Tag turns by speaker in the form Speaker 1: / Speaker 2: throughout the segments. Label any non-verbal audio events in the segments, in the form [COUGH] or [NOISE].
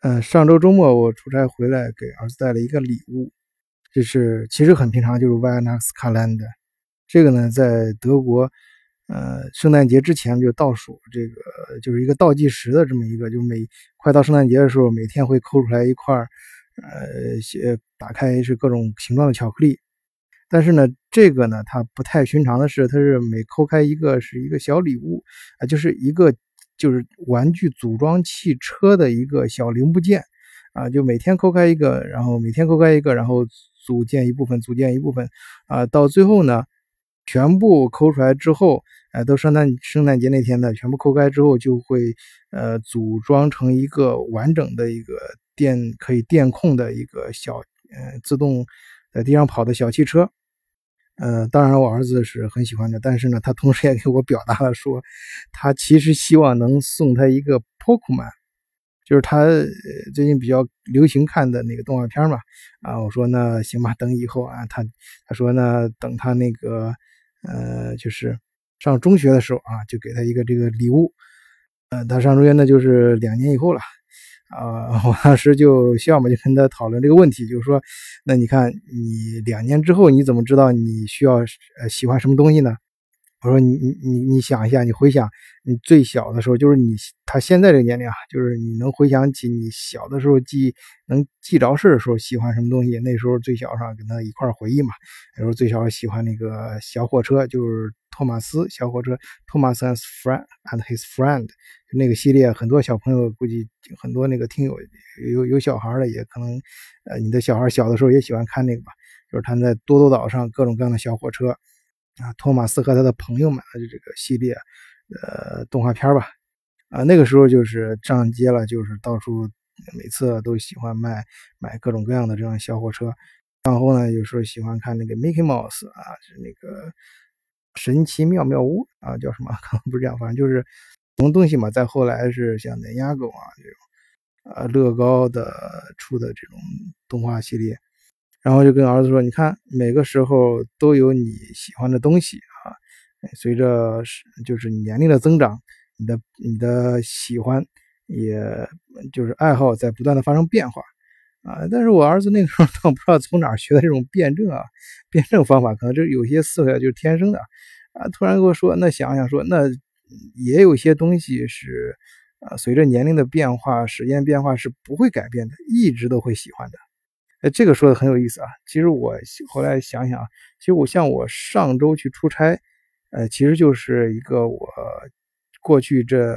Speaker 1: 呃，上周周末我出差回来，给儿子带了一个礼物，就是其实很平常，就是 Weihnachts Kalender。这个呢，在德国，呃，圣诞节之前就倒数，这个就是一个倒计时的这么一个，就每快到圣诞节的时候，每天会抠出来一块呃，些打开是各种形状的巧克力。但是呢，这个呢，它不太寻常的是，它是每抠开一个是一个小礼物啊，就是一个。就是玩具组装汽车的一个小零部件，啊，就每天抠开一个，然后每天抠开一个，然后组建一部分，组建一部分，啊，到最后呢，全部抠出来之后，哎，都圣诞圣诞节那天的，全部抠开之后，就会呃组装成一个完整的一个电可以电控的一个小呃自动在地上跑的小汽车。呃，当然我儿子是很喜欢的，但是呢，他同时也给我表达了说，他其实希望能送他一个 Pokemon，就是他最近比较流行看的那个动画片嘛。啊，我说那行吧，等以后啊，他他说呢，等他那个呃，就是上中学的时候啊，就给他一个这个礼物。呃，他上中学那就是两年以后了。啊，我当时就笑嘛，就跟他讨论这个问题，就是说，那你看，你两年之后你怎么知道你需要呃喜欢什么东西呢？我说你你你你想一下，你回想你最小的时候，就是你他现在这个年龄啊，就是你能回想起你小的时候记能记着事的时候喜欢什么东西，那时候最小上跟他一块回忆嘛。那时候最小喜欢那个小火车，就是托马斯小火车，Thomas and friend and his friend。那个系列很多小朋友估计很多那个听友有有小孩的也可能，呃，你的小孩小的时候也喜欢看那个吧，就是他们在多多岛上各种各样的小火车，啊，托马斯和他的朋友们就这个系列，呃，动画片吧，啊，那个时候就是上街了，就是到处每次都喜欢卖买各种各样的这样小火车，然后呢，有时候喜欢看那个 Mickey Mouse 啊，是那个神奇妙妙屋 [LAUGHS] 啊，叫什么？[LAUGHS] 可能不是这样，反正就是。什么东西嘛？再后来是像奶牙狗啊这种，呃，乐高的出的这种动画系列，然后就跟儿子说：“你看，每个时候都有你喜欢的东西啊。随着就是年龄的增长，你的你的喜欢，也就是爱好在不断的发生变化啊。但是我儿子那个时候倒不知道从哪儿学的这种辩证啊，辩证方法，可能这有些思维就是天生的啊。突然跟我说，那想想说那。”也有些东西是，啊，随着年龄的变化、时间变化是不会改变的，一直都会喜欢的。哎，这个说的很有意思啊。其实我后来想想，其实我像我上周去出差，呃，其实就是一个我过去这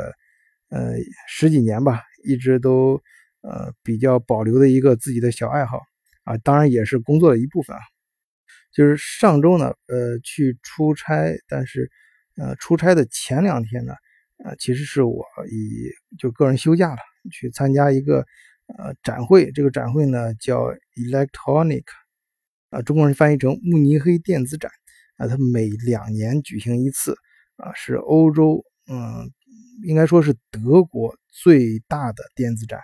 Speaker 1: 呃十几年吧，一直都呃比较保留的一个自己的小爱好啊，当然也是工作的一部分啊。就是上周呢，呃，去出差，但是。呃，出差的前两天呢，呃，其实是我以就个人休假了，去参加一个呃展会。这个展会呢叫 Electronic，啊，中国人翻译成慕尼黑电子展。啊，它每两年举行一次，啊，是欧洲，嗯，应该说是德国最大的电子展。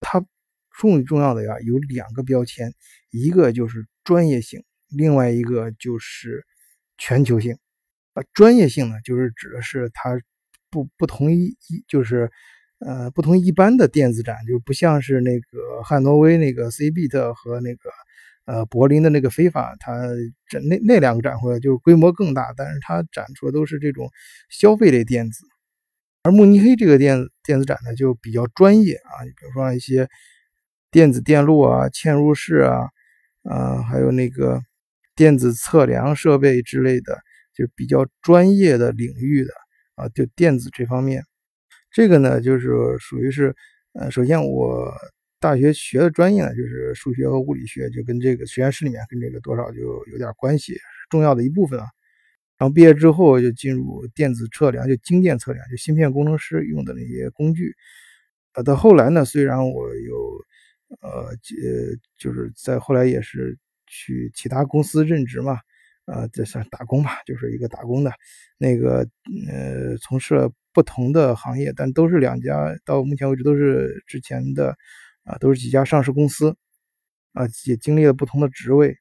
Speaker 1: 它重重要的呀有两个标签，一个就是专业性，另外一个就是全球性。啊，专业性呢，就是指的是它不不同于一就是呃不同一般的电子展，就不像是那个汉诺威那个 CBIT 和那个呃柏林的那个非法，它这那那两个展会就是规模更大，但是它展出的都是这种消费类电子，而慕尼黑这个电电子展呢就比较专业啊，你比如说一些电子电路啊、嵌入式啊，啊还有那个电子测量设备之类的。就比较专业的领域的啊，就电子这方面，这个呢就是属于是，呃，首先我大学学的专业呢就是数学和物理学，就跟这个实验室里面跟这个多少就有点关系，重要的一部分啊。然后毕业之后就进入电子测量，就精电测量，就芯片工程师用的那些工具。呃，到后来呢，虽然我有，呃，呃，就是在后来也是去其他公司任职嘛。呃，这算打工吧，就是一个打工的，那个呃，从事了不同的行业，但都是两家，到目前为止都是之前的，啊，都是几家上市公司，啊，也经历了不同的职位，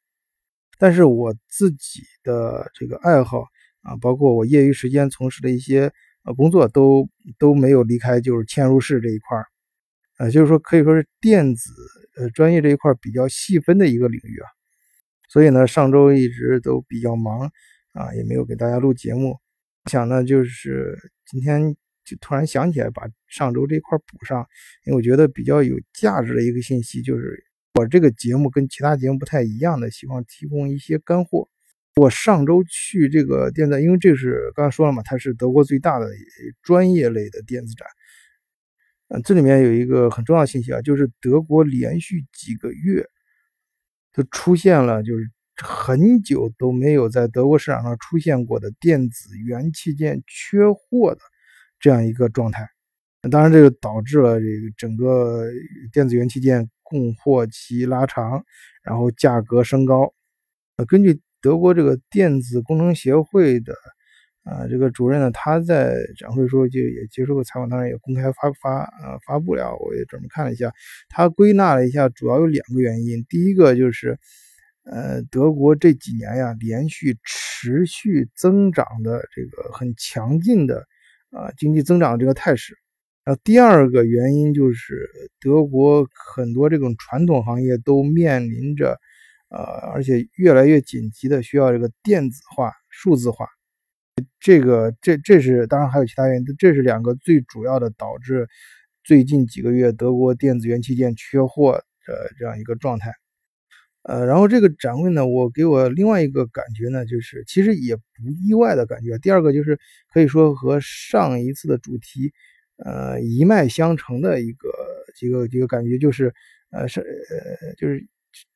Speaker 1: 但是我自己的这个爱好啊，包括我业余时间从事的一些呃工作，都都没有离开就是嵌入式这一块儿，呃，就是说可以说是电子呃专业这一块比较细分的一个领域啊。所以呢，上周一直都比较忙啊，也没有给大家录节目。想呢，就是今天就突然想起来把上周这块补上，因为我觉得比较有价值的一个信息就是。我这个节目跟其他节目不太一样的，希望提供一些干货。我上周去这个电子，因为这是刚才说了嘛，它是德国最大的专业类的电子展。嗯，这里面有一个很重要的信息啊，就是德国连续几个月都出现了，就是很久都没有在德国市场上出现过的电子元器件缺货的这样一个状态。当然，这个导致了这个整个电子元器件。供货期拉长，然后价格升高。呃，根据德国这个电子工程协会的啊这个主任呢，他在展会时候就也接受过采访，当然也公开发发呃发布了。我也专门看了一下，他归纳了一下，主要有两个原因。第一个就是呃德国这几年呀连续持续增长的这个很强劲的啊经济增长这个态势。然后第二个原因就是德国很多这种传统行业都面临着，呃，而且越来越紧急的需要这个电子化、数字化。这个这这是当然还有其他原因，这是两个最主要的导致最近几个月德国电子元器件缺货的这样一个状态。呃，然后这个展会呢，我给我另外一个感觉呢，就是其实也不意外的感觉。第二个就是可以说和上一次的主题。呃，一脉相承的一个一个一个感觉就是，呃，是呃，就是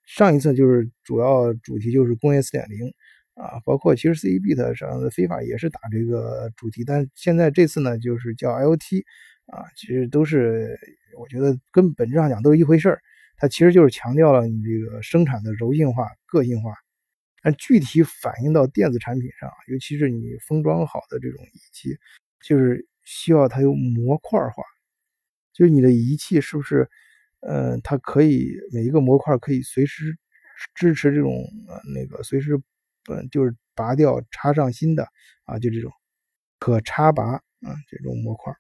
Speaker 1: 上一次就是主要主题就是工业四点零啊，包括其实 CEBIT 上的非法也是打这个主题，但现在这次呢就是叫 IOT 啊，其实都是我觉得跟本质上讲都是一回事儿，它其实就是强调了你这个生产的柔性化、个性化，但具体反映到电子产品上，尤其是你封装好的这种仪器，就是。需要它有模块化，就是你的仪器是不是，呃，它可以每一个模块可以随时支持这种呃那个随时，呃，就是拔掉插上新的啊，就这种可插拔啊这种模块。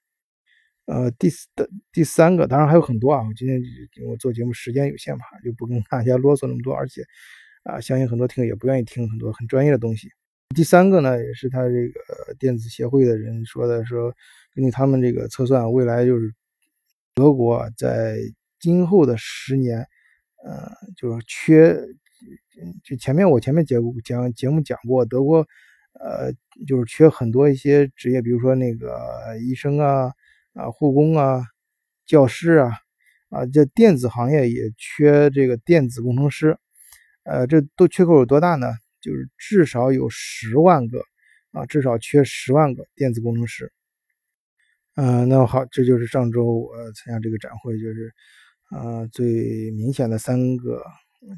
Speaker 1: 呃，第四的第三个当然还有很多啊，我今天我做节目时间有限嘛，就不跟大家啰嗦那么多，而且啊，相信很多听友也不愿意听很多很专业的东西。第三个呢，也是他这个电子协会的人说的，说根据他们这个测算，未来就是德国在今后的十年，呃，就是缺，就前面我前面节目讲节目讲过，德国呃就是缺很多一些职业，比如说那个医生啊啊护工啊教师啊啊这电子行业也缺这个电子工程师，呃这都缺口有多大呢？就是至少有十万个啊，至少缺十万个电子工程师。嗯，那好，这就是上周我参加这个展会，就是啊最明显的三个，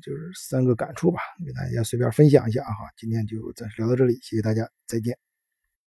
Speaker 1: 就是三个感触吧，给大家随便分享一下啊。今天就暂时聊到这里，谢谢大家，再见。